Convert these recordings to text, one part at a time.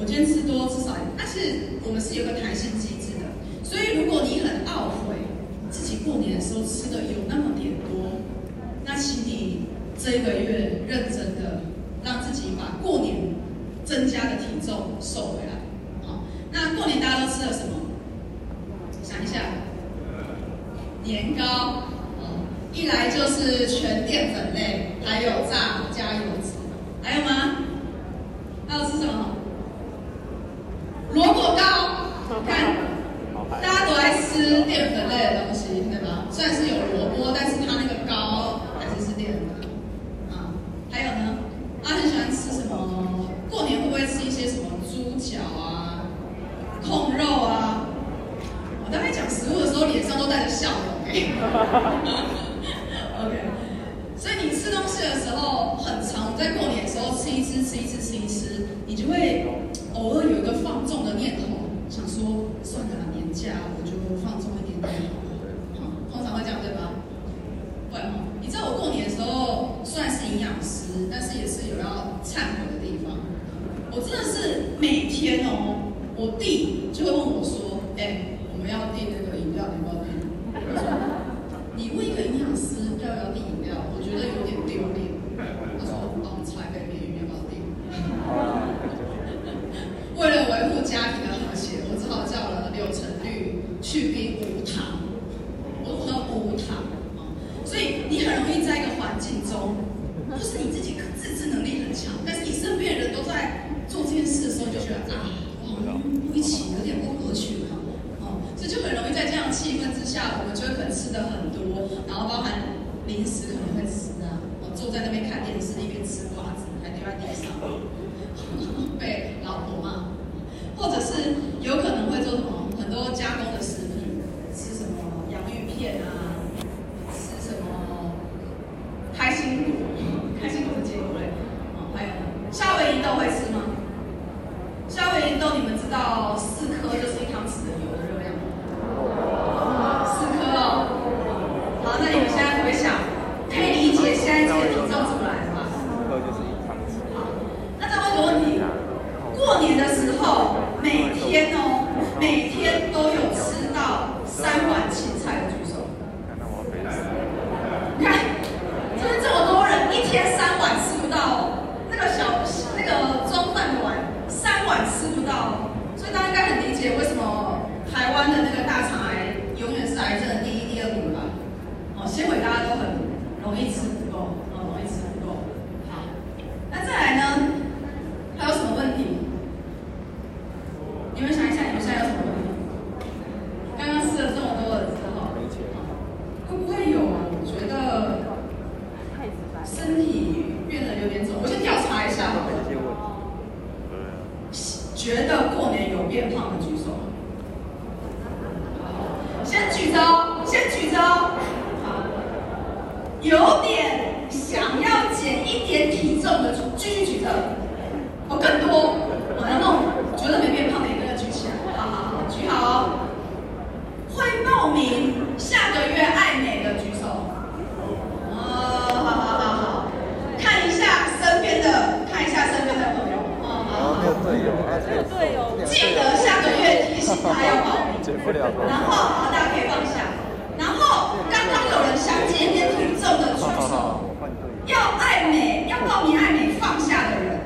我今天吃多吃少，但是我们是有个弹性机制的。所以如果你很懊悔自己过年的时候吃的有那么点多，那请你这一个月认真的让自己把过年增加的体重瘦回来。好，那过年大家都吃了什么？想一下，年糕，哦、一来就是全淀粉类，还有炸加油脂，还有吗？还有吃什么？心思你就会偶尔有一个放纵的念头想说算了年假我就放纵一点点身体变得有点肿我先调查一下。好不觉得过年有变胖的举手。先举着先举着好有点想要减一点体重的继续举着然后好大家可以放下。然后刚刚有人想减一点体重的双手要爱美要报名爱美放下的人。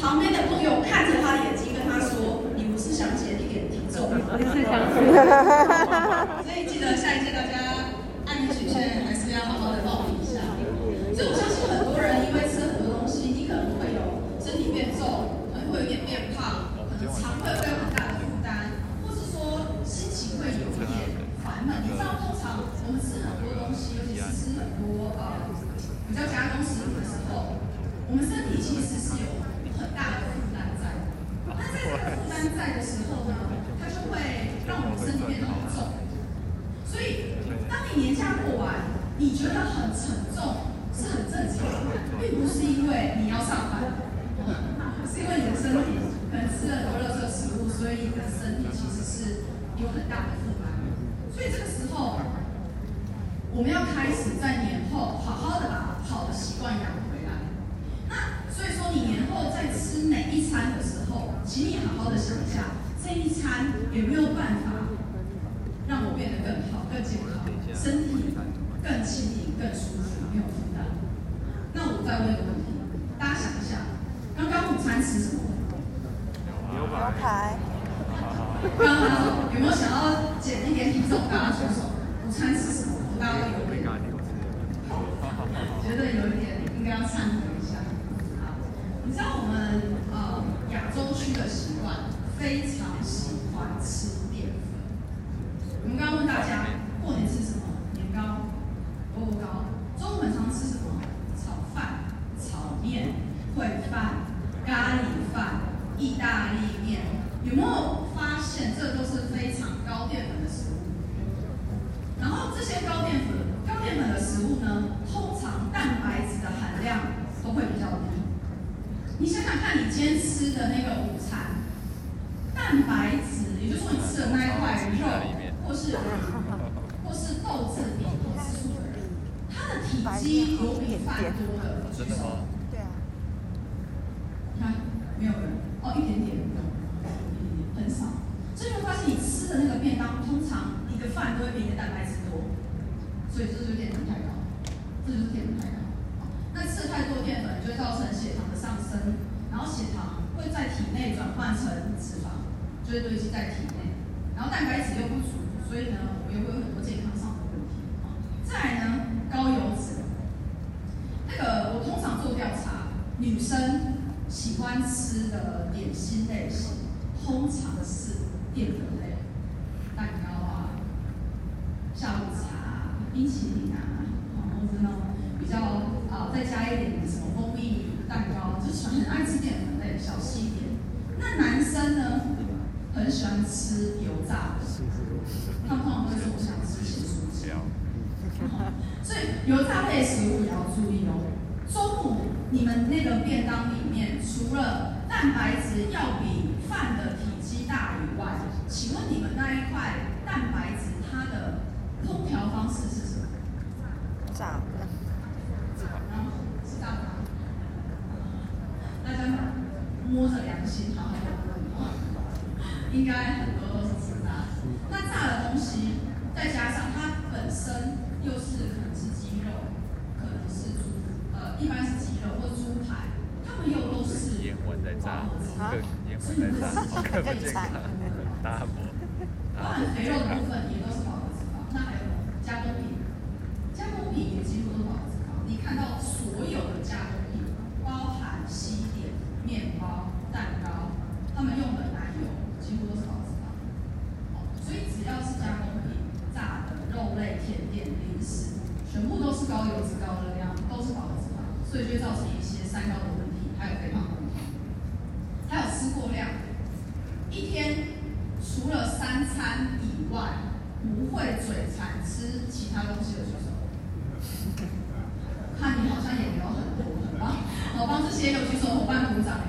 旁边的朋友看着他眼睛跟他说你不是想减一点体重吗所以记得下一届大家爱美曲线还是要好好的报名一下。所以我相信很多人因为吃很多东西你可能会有身体变重可能会有点变胖可能肠胃会刚刚有没有想要减一点体重？大家说说，午餐吃什么？不大概有点，觉得有一点应该要忏悔一下。好，你知道我们呃亚洲区的习惯，非常喜欢吃。所以这就是淀粉太高这就是淀粉太高那吃太多淀粉就会造成血糖的上升然后血糖会在体内转换成脂肪就会堆积在体内然后蛋白质又不足所以呢我们又会有很多健康上的问题。再来呢高油脂。那个我通常做调查女生喜欢吃的点心类型通常是淀粉类。喜欢很爱吃淀粉类的小细点。那男生呢，很喜欢吃油炸的。他们通常会说，我想吃咸薯。所以油炸类食物也要注意哦。中午你们那个便当里面除了蛋白质要比饭的体积大以外，请问你们那一块蛋白质它的烹调方式是什么？摸着良心好好问问哦，应该很多都是吃炸的。那炸的东西，再加上它本身又是可能是鸡肉，可能是猪，呃，一般是鸡肉或猪排，它们又都是烟火在炸，烟火在炸，好可怕，大，大伯，肥肉的现在我去找我爸鼓掌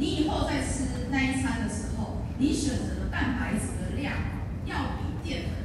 你以后在吃那一餐的时候，你选择的蛋白质的量要比淀粉。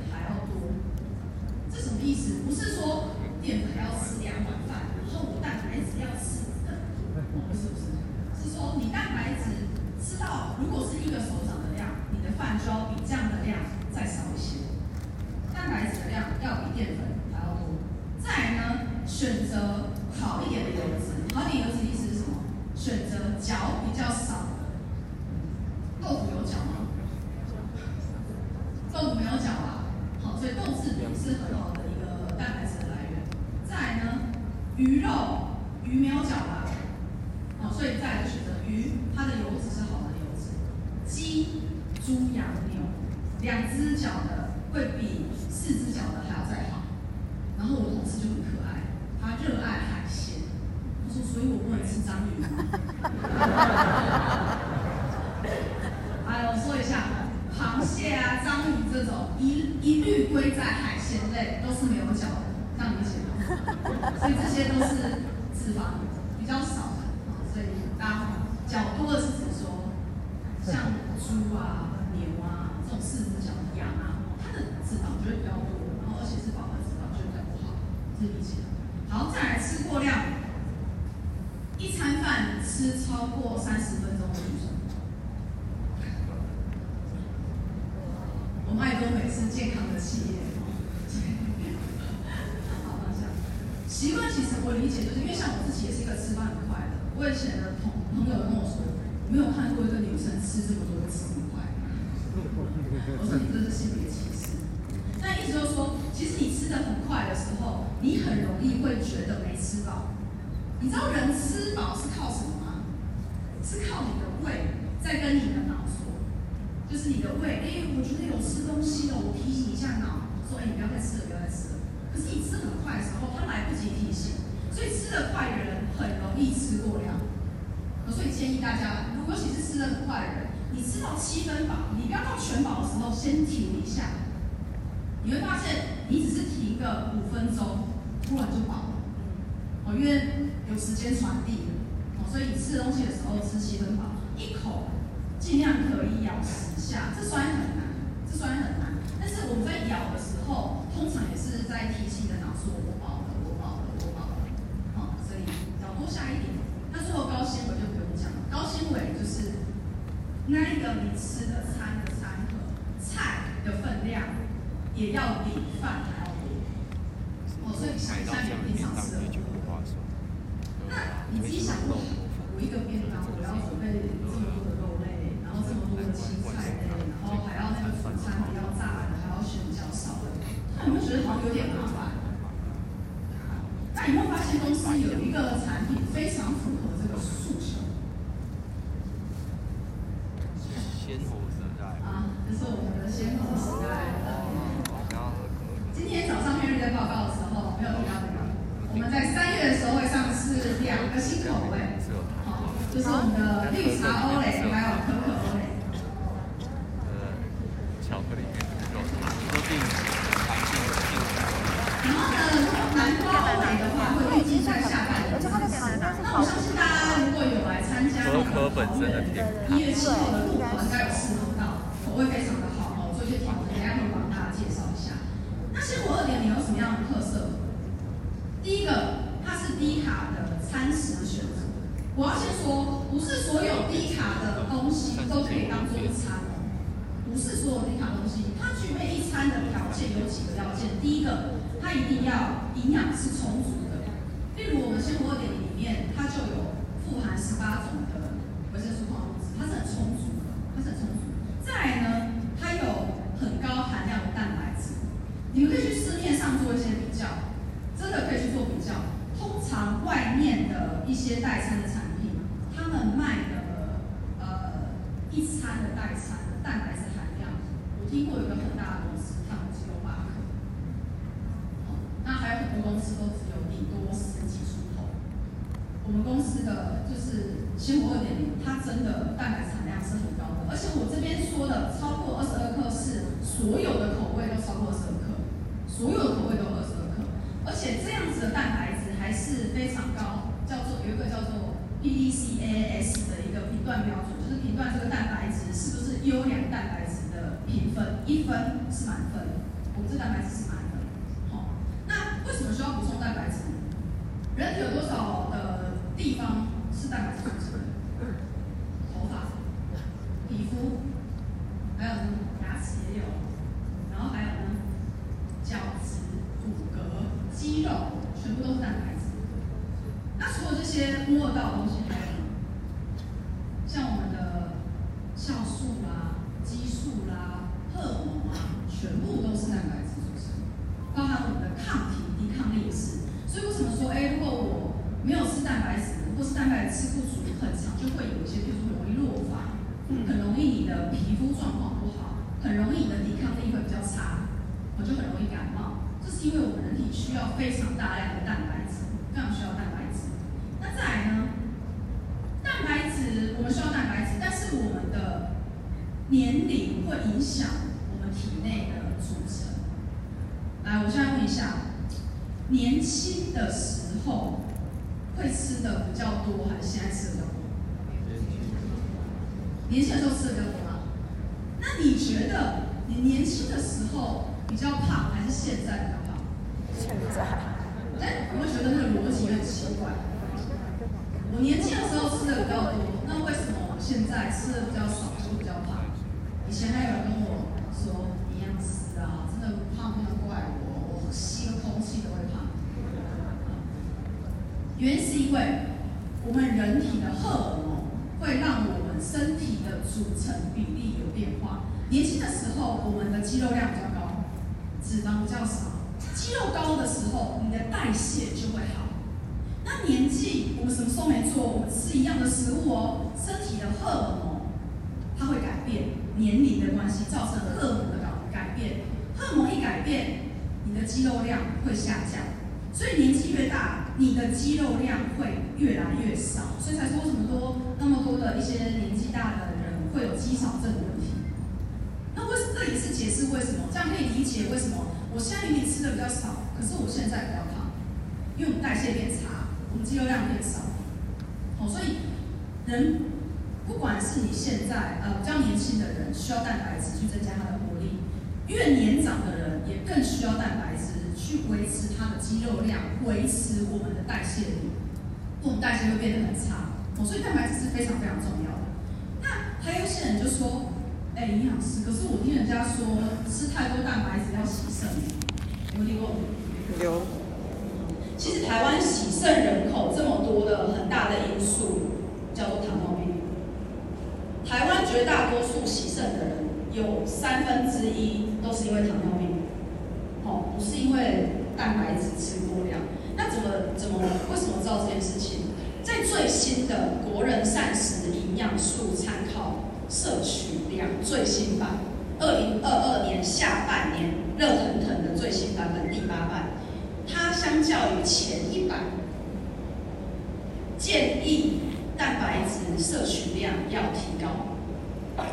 螃蟹啊、章鱼这种一一律归在海鲜类，都是没有脚的，这样理解吗？所以这些都是脂肪比较少的啊，所以大家脚多的是指说，像猪啊、牛啊这种四只脚的羊啊，它的脂肪就会比较多，然后而且是饱和脂肪就比较不好，这理解。好，再来吃过量，一餐饭吃超过三十分钟的女生。我们爱多美企业，好方向。习惯其实我理解，就是因为像我自己也是一个吃饭很快的。我以前的朋朋友跟我说，我没有看过一个女生吃这么多吃这么快。我说你这是性别歧视。那意思就是说，其实你吃的很快的时候，你很容易会觉得没吃饱。你知道人吃饱是靠什么吗？是靠你的胃在跟你的脑说。就是你的胃，哎、我觉得有吃东西了，我提醒一下脑，说，哎、欸，你不要再吃了，不要再吃了。可是你吃很快的时候，他来不及提醒，所以吃得快的人很容易吃过量。所以建议大家，如果尤其是吃的很快的人，你吃到七分饱，你不要到全饱的时候先停一下，你会发现你只是停个五分钟，突然就饱了。哦，因为有时间传递，哦，所以你吃东西的时候吃七分饱，一口。尽量可以咬十下，这虽然很难，这虽然很难，但是我们在咬的时候，通常也是在提醒的脑说：“我饱了，我饱了，我饱了。”好，所以咬多下一点。那最后高纤维就，高纤维就是那一个你吃的餐的餐盒，菜的分量也要比饭还要多。哦，所以想一下你平常吃的那你自己想过，我一个便当我要准备这么多的肉类。然后这么多的青菜类，然后还要那个主餐比较炸的，还要选比较少的，那你会觉得好像有点麻烦。那你会发现公司有一个产品非常符合这个诉求。鲜活时代。啊，这是我们的鲜活时代。今天早上 Henry 在报告的时候没有提到这个，我们在三月的时候会上市两个新口味，好，就是我们的绿茶欧蕾还有可可。可本身的甜，一月七号的路跑应该有试喝到，口味非常的好哦，做一些调整，等下会帮大家介绍一下。那鲜活二点零有什么样的特色？第一个，它是低卡的餐食选择。我要先说，不是所有低卡的东西都可以当做一餐哦，不是所有低卡东西，它具备一餐的条件有几个要件。第一个，它一定要营养是充足的，例如我们鲜活二点零里面，它就有富含十八种的。维生素、矿物质，它是很充足的，它是很充足。再来呢，它有很高含量的蛋白质。你们可以去市面上做一些比较，真的可以去做比较。通常外面的一些代餐的产品，他们卖的呃一餐的代餐的蛋白质含量，我听过有一个很大的公司，他们只有八克。哦，那还有很多公司都只有顶多十几出头。我们公司的就是。鲜活二点零，它真的蛋白质含量是很高的，而且我这边说的超过二十二克是所有的口味都超过二十二克，所有的口味都二十二克，而且这样子的蛋白质还是非常高，叫做有一个叫做 PDCAAS 的一个评断标准，就是评断这个蛋白质是不是优良蛋白质的评分，一分是满分，我们这蛋白质是满分。好，那为什么需要补充蛋白质？人体有多少的地方是蛋白质组成的？头发、皮肤，还有呢，牙齿也有，然后还有呢，角质、骨骼、肌肉，全部都是蛋白质。那除了这些摸得到的东西，还有呢？像我们的酵素啦、激素啦、荷尔蒙啊，全部都是蛋白质组成，包含我们的抗体、抵抗力也是。所以为什么说，哎，如果我没有吃蛋白质，或是蛋白质吃不足很长，就会有一些，比如说容易落发，很容易你的皮肤状况不好，很容易你的抵抗力会比较差，我就很容易感冒。这是因为我们人体需要非常大量的蛋白质，非常需要蛋白质。那再来呢？蛋白质我们需要蛋白质，但是我们的年龄会影响我们体内的组成。来，我现在问一下。年轻的时候会吃的比较多，还是现在吃的比较多？年轻的时候吃的比较多吗？那你觉得你年轻的时候比较胖，还是现在比较胖？现在。哎，我会觉得那个逻辑很奇怪？我年轻的时候吃的比较多，那为什么我现在吃的比较少，就比较胖？以前还有人跟我说，营养师啊，真的胖不能怪我，我吸个空气都会胖。原因是因为我们人体的荷尔蒙会让我们身体的组成比例有变化。年轻的时候，我们的肌肉量比较高，脂肪比较少。肌肉高的时候，你的代谢就会好。那年纪，我们什么时候没做？我们吃一样的食物哦，身体的荷尔蒙它会改变，年龄的关系造成荷尔蒙的改变。荷尔蒙一改变，你的肌肉量会下降。所以年纪越大，你的肌肉量会越来越少，所以才说为什么多那么多的一些年纪大的人会有肌少症的。这也是解释为什么？这样可以理解为什么我现在明明吃的比较少，可是我现在比较胖，因为我们代谢变差，我们肌肉量变少。好，所以人不管是你现在呃比较年轻的人，需要蛋白质去增加他的活力，越年长的人也更需要蛋白质。去维持它的肌肉量，维持我们的代谢率，我们代谢会变得很差哦，所以蛋白质是非常非常重要的。那还有一些人就说，哎，营养师，可是我听人家说吃太多蛋白质要洗肾，有听过？有。其实台湾洗肾人口这么多的很大的因素叫做糖尿病。台湾绝大多数洗肾的人有三分之一都是因为糖尿病。哦，不是因为蛋白质吃过量，那怎么怎么为什么知道这件事情？在最新的国人膳食营养素参考摄取量最新版，二零二二年下半年热腾腾的最新版本第八版，它相较于前一版，建议蛋白质摄取量要提高。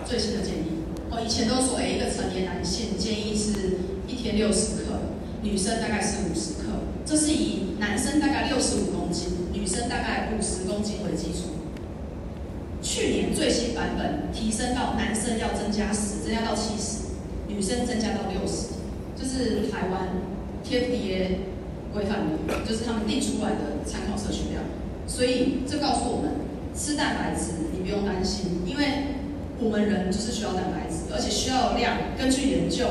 最新的建议，我，以前都说，哎，一个成年男性建议是。一天六十克，女生大概是五十克，这是以男生大概六十五公斤，女生大概五十公斤为基础。去年最新版本提升到男生要增加十，增加到七十，女生增加到六十，就是台湾 TFDA 规范的，就是他们定出来的参考摄取量。所以这告诉我们，吃蛋白质你不用担心，因为我们人就是需要蛋白质，而且需要量，根据研究。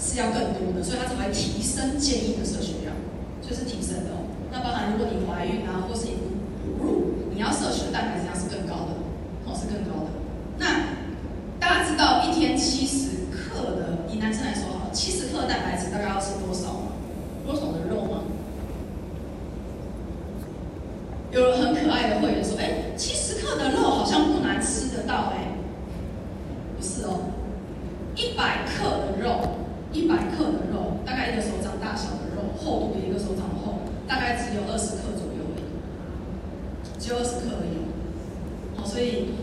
是要更多的，所以它才会提升建议的摄取量，就是提升的哦。那包含如果你怀孕啊，或是你哺乳，你要摄取的蛋白质量是更高的，哦，是更高的。那大家知道一天七十克的，以男生来说哈，七十克蛋白质大概要吃多少？多少的肉吗？有了很可爱的会员说，哎，七十克的肉好像不难吃得到哎，不是哦，一百克的肉。一百克的肉，大概一个手掌大小的肉，厚度比一个手掌厚，大概只有二十克左右而已，只有二十克而已。好，所以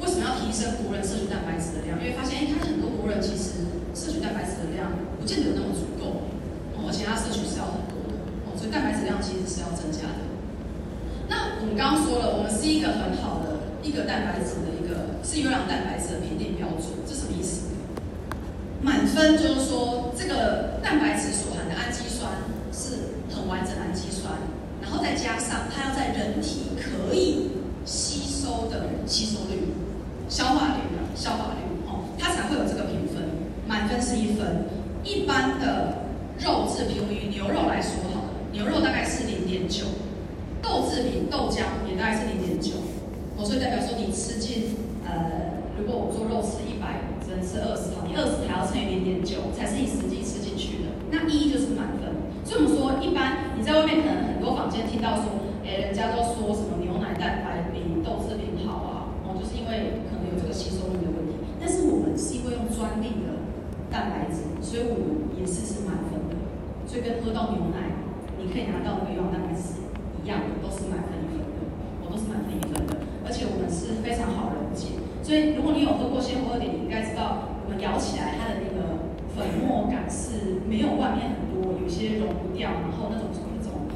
为什么要提升国人摄取蛋白质的量？因为发现，哎，他很多国人其实摄取蛋白质的量不见得有那么足够，而且他摄取是要很多的，哦，所以蛋白质量其实是要增加的。那我们刚刚说了，我们是一个很好的一个蛋白质的一个是优良蛋白质的评定标准，这什么意思？满分就是说这个蛋白质所含的氨基酸是很完整的氨基酸，然后再加上它要在人体可以吸收的吸收率、消化率、消化率哦，它才会有这个评分。满分是一分，一般的肉制品，以牛肉来说好了，牛肉大概是零点九。豆制品豆浆也大概是零点九，哦，所以代表说你吃进呃，如果我说肉吃一百，只能吃二十毫，你二十还要乘以零点九，才是你实际吃进去的。那一就是满分。所以我们说，一般你在外面可能很多坊间听到说，哎，人家都说什么牛奶蛋白比豆制品好啊，哦，就是因为可能有这个吸收率的问题。但是我们是因为用专利的蛋白质，所以我们也是是满分的。所以跟喝到牛奶，你可以拿到那个蛋白质。一样的都是满分一分的，我都是满分一分的，而且我们是非常好溶解。所以如果你有喝过鲜活二点，你应该知道我们咬起来它的那个粉末感是没有外面很多，有些溶不掉，然后那种那种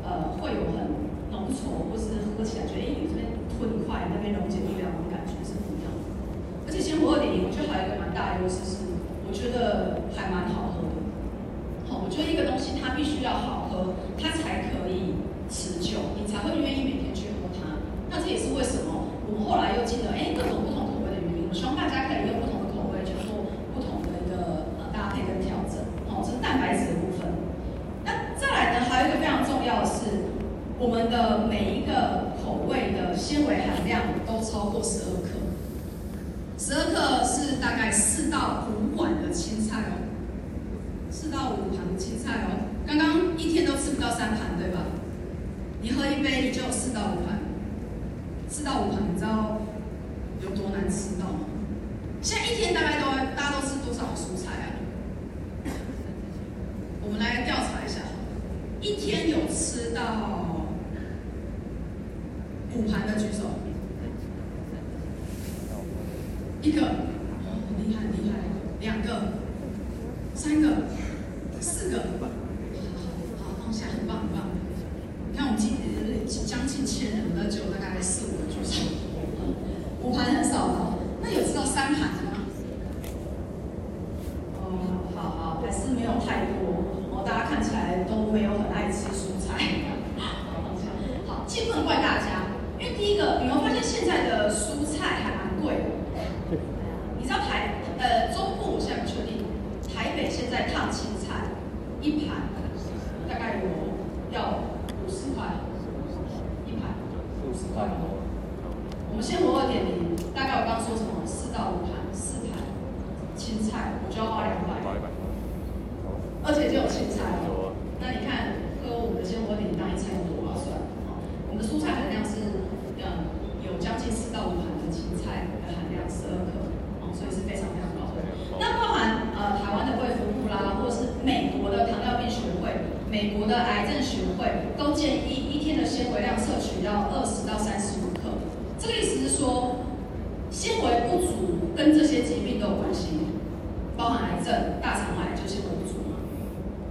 呃会有很浓稠，或是喝起来觉得哎你这边吞快，那边溶解力量的感觉是不一样的。而我觉得还有一个蛮大的优势是，我觉得还蛮好喝的。好，我觉得一个东西它必须要好喝，它才可以。持久，你才会愿意每天去喝它。那这也是为什么我们后来又进了哎各种不同口味的原因。我希望大家可以用不同的口味去做不同的一个呃搭配跟调整。好、哦，这是蛋白质的部分。那再来呢，还有一个非常重要的是，我们的每一个口味的纤维含量都超过十二克。十二克是大概四到五碗的青菜哦，四到五盘的青菜哦。刚刚一天都吃不到三盘，对吧？你喝一杯，你就有四到五盘，四到五盘，你知道有多难吃到吗？现在一天大概都大家都吃多少蔬菜啊？我们来调查一下，一天有吃到五盘的举手，一个，厉害厉害，两个，三个，四个，好好放下，很棒很棒。你看，我们今年将近千人的，就大概四五个举手，五盘很少的，那有知道三盘的吗？哦，好好，还是没有太多。哦，大家看起来都没有很爱吃蔬菜。好，既不能怪大家，因为第一个，你有没有发现现在的蔬菜还蛮贵的？你知道台呃中部，我现在不确定，台北现在烫青菜一盘大概有要。我们鲜活二点零，大概我刚刚说什么？四到五盘，四盘青菜，我就要花两百，而且就有青菜哦。那你看，喝我们的鲜活二点零当一餐有多划算？我们的蔬菜含量是，嗯，有将近四到五盘的青菜的含量十二克，哦，所以是非常非常高的。那包含呃台湾的卫福部啦，或者是美国的糖尿病学会、美国的癌症学会，都建议一天的纤维量摄取要二十到三十五克。这个意思是说，纤维不足跟这些疾病都有关系，包含癌症、大肠癌就纤维不足嘛，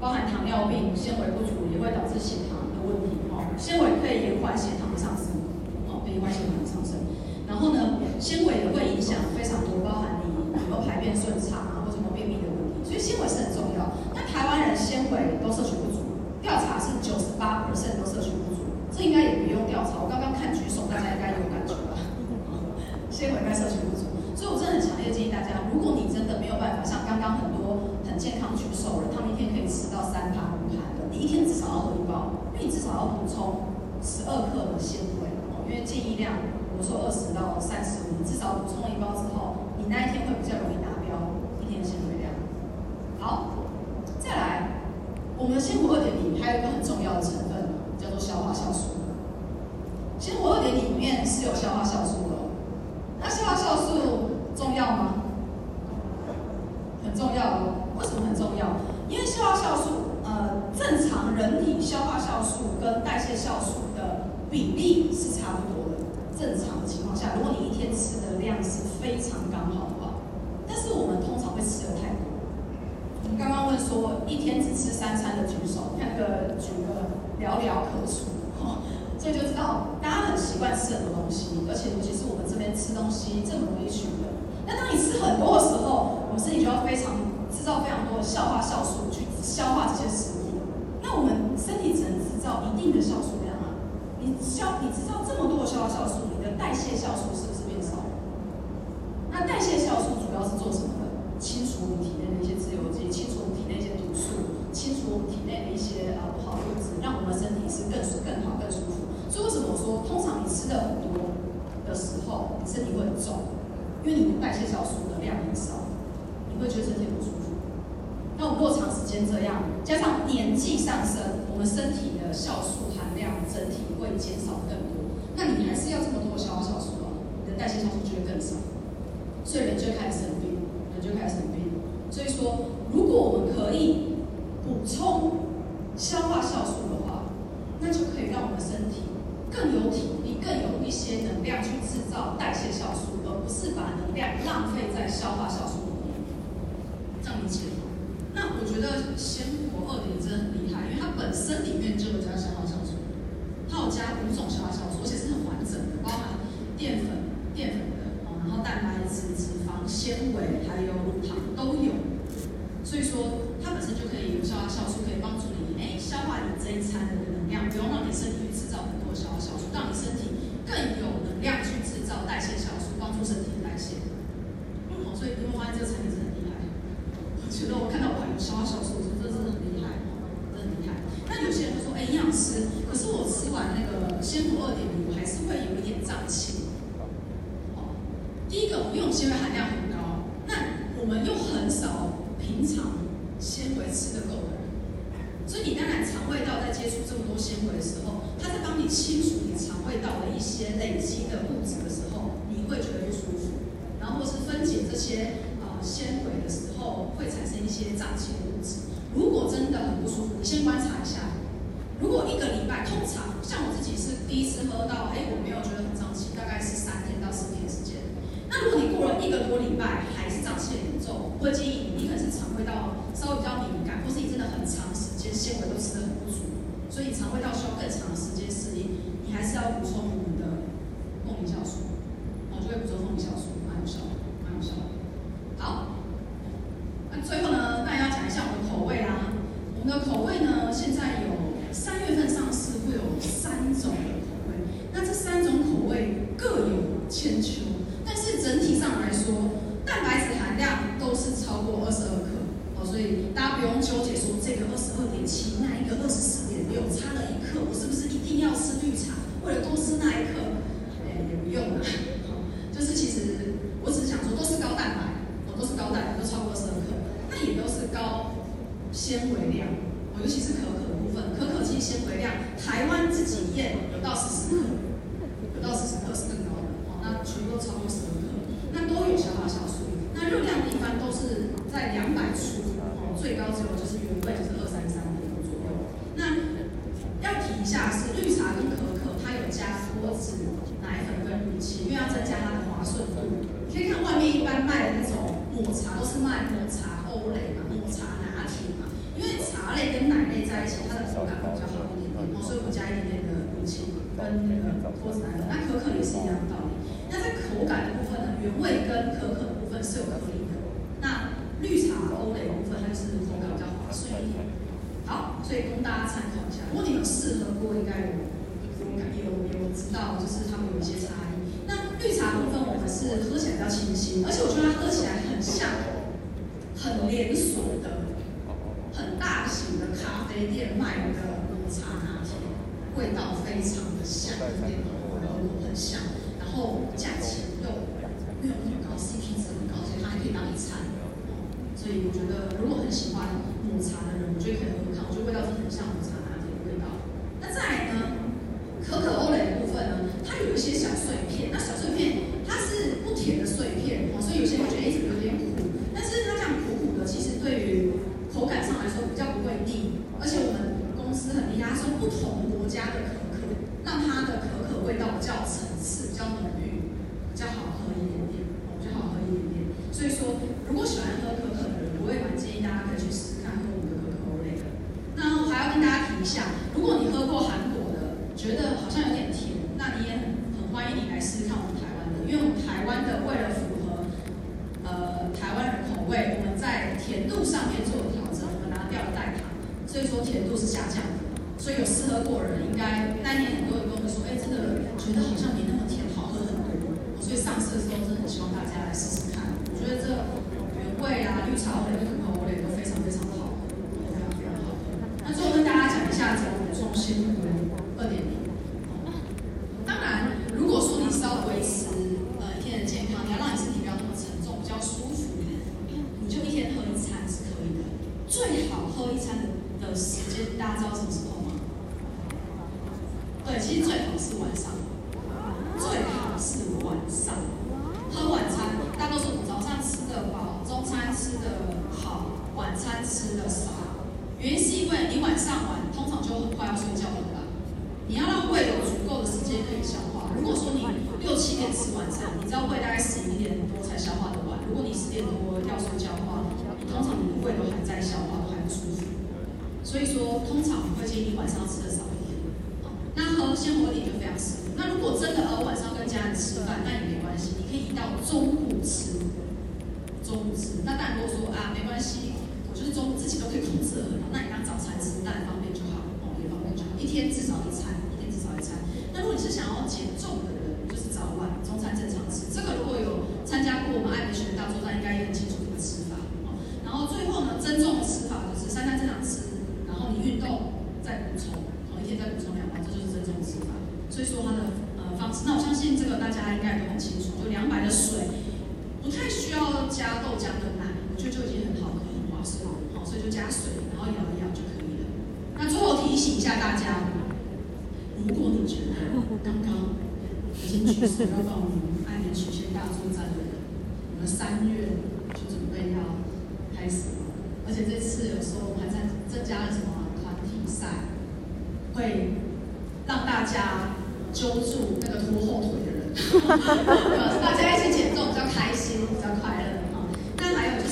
包含糖尿病，纤维不足也会导致血糖的问题。哦，纤维可以延缓血糖的上升，哦，可以延缓血糖的上升。然后呢，纤维也会影响非常多，包含你有没有排便顺畅啊，或什么便秘的问题。所以纤维是很重要。那台湾人纤维都摄取不足，调查是九十八 percent 都摄取不足，这应该也不用调查。我刚刚看举手，大家应该有感觉吧。纤维该摄取不足，所以我真的很强烈建议大家，如果你真的没有办法像刚刚很多很健康举手的，他们一天可以吃到三盘五盘的，你一天至少要喝一包，因为你至少要补充十二克的纤维哦。因为建议量，我说二十到三十五，你至少补充一包之后，你那一天会比较容易达标一天的量。好，再来，我们的鲜活二点零还有一个很重要的成分叫做消化酵素。鲜活二点零里面是有消化酵素的。那消化酵素重要吗？很重要哦。为什么很重要？因为消化酵素，呃，正常人体消化酵素跟代谢酵素的比例是差不多的。正常的情况下，如果你一天吃的量是非常刚好的话，吃的太多。我们刚刚问说一天只吃三餐的举手，看那个举个寥寥可数，哦，所以就知道大家很习惯。吃很多东西，而且尤其是我们这边吃东西这么容易取的。那当你吃很多的时候，我们身体就要非常制造非常多的消化酵素去消化这些食物。那我们身体只能制造一定的酵素量啊。你消你制造这么多的消化酵素，你的代谢酵素是不是变少？那代谢酵素主要是做什么的？清除我们体内的一些自由基，清除我们体内一些毒素，清除我们体内的一些啊不好的物质，让我们身体是更更好、更舒服。所以为什么我说，通常你吃的很多的时候，你身体会很重？因为你的代谢酵素的量很少，你会觉得身体不舒服。那我们如果长时间这样，加上年纪上升，我们身体的酵素含量整体会减少更多。那你还是要这么多消化酵素哦，你的代谢酵素就会更少，所以人就开始生病，人就开始生病。所以说，如果我们可以补充消化酵素的话，那就可以让我们身体更有体力，更有一些能量去制造代谢酵素。不是把能量浪费在消化酵素里面，这样理解吗？那我觉得鲜活二点零真的很厉害，因为它本身里面就有加消化酵素，它有加五种消化酵素，而且是很完整的，包含淀粉、淀粉的，然后蛋白质、脂肪、纤维还有乳糖都有，所以说它本身就可以有消化酵素，可以帮助你哎消化你这一餐的能量，不用让你身体去制造很多消化酵素，让你身体更有能量去制造代谢酵。所以你会发现这个产品是很厉害。我觉得我看到我还有消化酵素，我觉得这真的很厉害，真的很厉害。那有些人会说，哎，营养师，可是我吃完那个鲜活二点零，我还是会有一点胀气。哦，第一个，我们用纤维含量很高，那我们又很少平常纤维吃得够的，所以你当然肠胃道在接触这么多纤维的时候，它在帮你清除你肠胃道的一些累积的物质时候。会觉得不舒服，然后或是分解这些呃纤维的时候，会产生一些胀气的物质。如果真的很不舒服，你先观察一下。如果一个礼拜，通常像我自己是第一次喝到，哎，我没有觉得很胀气，大概是三天到四天时间。那如果你过了一个多礼拜还是胀气很严重，我建议你，可能是肠胃道稍微比较敏感，或是你真的很长时间纤维都吃得很不足，所以肠胃道需要更长的时间适应，你还是要补充我们的凤梨酵素。会补充凤梨酵素，蛮有效的，蛮有效的。好，那最后呢，大家要讲一下我们的口味啦。我们的口味呢，现在有三月份上市，会有三种的口味。那这三种口味各有千秋，但是整体上来说，蛋白质含量都是超过二十二克。哦，所以大家不用纠结说这个二十二点七，那一个二十四点六，差了一克，我是不是一定要吃绿茶？为了多吃那一克，哎，也不用了。就是其实我只是想说，都是高蛋白，哦，都是高蛋白，都超过十二克，那也都是高纤维量，哦，尤其是可可部分，可可其纤维量，台湾自己验有到十四克，有到十四克是更高的，哦，那全部都超过十二克，那多有消化酵素，那热量一般都是在两百出，哦，最高只有就是原味就是二三三点左右，那要提一下是绿茶跟可可，它有加脱脂奶粉跟乳清，因为要增加它的。顺度，你可以看外面一般卖的那种抹茶，都是卖抹茶欧蕾嘛，抹茶拿铁嘛。因为茶类跟奶类在一起，它的口感会比较好一点点，所以我加一点点的乳清跟那个脱脂奶粉。那可可也是一样的道理。那在口感的部分呢，原味跟可可的部分是有颗粒的。那绿茶欧蕾的部分，它就是口感比较滑顺一点。好，所以供大家参考一下。如果你们试喝过，应该有有感有有知道，就是他们有一些差异。那绿茶部分我们是喝起来比较清新，而且我觉得它喝起来很像很连锁的、大型的咖啡店卖的抹茶拿铁，味道非常的像，跟店头很像，然后价钱又没有那么高，CP 值很高，所以它还可以当一餐。所以我觉得如果很喜欢抹茶的人，我觉得可以喝喝看，我觉得味道真的很像抹茶拿铁的味道。那再来呢，可可欧蕾的部分呢，它有一些小碎片，那小碎片它是不甜的碎片哦，所以有些人会觉得一直有点苦，但是它这样苦苦的，其实对于口感上来说比较不会腻，而且我们公司很厉害，是用不同国家的可可，让它的可可味道比较层次，比较浓郁，比较好喝一点点，哦，比较好喝一点点。所以说，如果喜欢喝可可的人，我也蛮建议大家可以去试试看喝我们的可可欧蕾的。那我还要跟大家提一下，如果你喝过韩国的，觉得好像有点甜，那你也很。上面做了调整，我们拿掉了代糖，所以说甜度是下降的。所以有适合过人，应该那年很多人跟我们说，哎，真的觉得好像没那么甜，好喝很多。所以上市的时候，真的很希望大家来试试看。我觉得这原味啊、绿茶味、可可味都非常非常的好，非常非常好。那最后跟大家讲一下怎么补充鲜乳二点零。当然，如果说你是要维持呃一天的健康，你要让你身体不要那么沉重，比较舒服，你就一天喝一餐是可以的。最好喝一餐的的时间，大家知道什么时候？对，其实最好是晚上，最好是晚上喝晚餐。大多数早上吃得饱，中餐吃得好，晚餐吃得少。原因是因为你晚上晚，通常就很快要睡觉了啦。你要让胃有足够的时间可以消化。如果说你六七点吃晚餐，你知道胃大概十一点多才消化得完。如果你十点多要睡觉的话，你通常你的胃都在消化，都还不舒服。所以说，通常我会建议你晚上吃的少一点。那喝鲜活点就非常适合。那如果真的呃晚上跟家人吃饭，那也没关系，你可以到中午吃。中午吃，那当然如果说啊没关系，我就是中午自己都可以控制的很好，那你当早餐吃，当然方便就好，哦也方便就好。一天至少一餐，一天至少一餐。那如果你是想要减重的人，就是早晚中餐正常吃。这个如果有参加过我们爱美学的大作战，应该也很清楚这个吃法。哦，然后最后呢，增重的吃法就是三餐正常吃，然后你运动再补充，同一天再补充两。所以说它的呃方式，那我相信这个大家应该都很清楚，就凉白的水，不太需要加豆浆跟奶，我觉得就已经很好喝，很划算，好，所以就加水，然后摇一摇就可以了。那最后提醒一下大家，如果你觉得刚刚已经举手要报名爱美曲线大作战的人，我们三月就准备要开始了，而且这次有时候我们还在增加了什么团体赛，会让大家。揪住那个拖后腿的人，大家一起减重比较开心，比较快乐。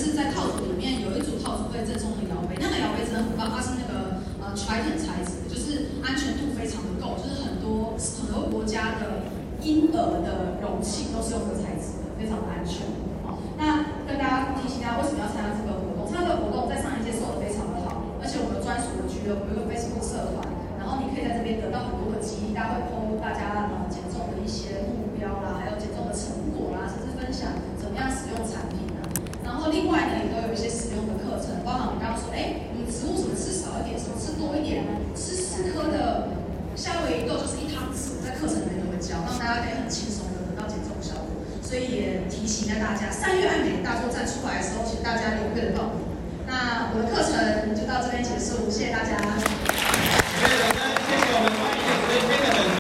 是在套组里面有一组套组会赠送的摇杯，那个摇杯真的很棒，它是那个呃 Triton 材质，就是安全度非常的够，就是很多很多国家的婴儿的容器都是用这个材质的，非常的安全。好，那跟大家提醒大家为什么要参加这个活动？参加这个活动在上一届做的非常的好，而且我们专属的俱乐部有 Facebook 社团，然后你可以在这边得到很多的激励，大家会 PO。大家呃减重的一些目标啦，还有减重的成果啦，甚至分享怎么样使用产品呢？然后另外呢，也都有一些使用的课程，包含我们刚刚说，哎，你食物什么吃少一点，什么吃多一点，吃十颗的夏威夷豆就是一汤匙，在课程里面都会教，让大家可以很轻松的得到减重效果。所以也提醒一下大家，三月爱美大作战出来的时候，请大家踊跃的报名。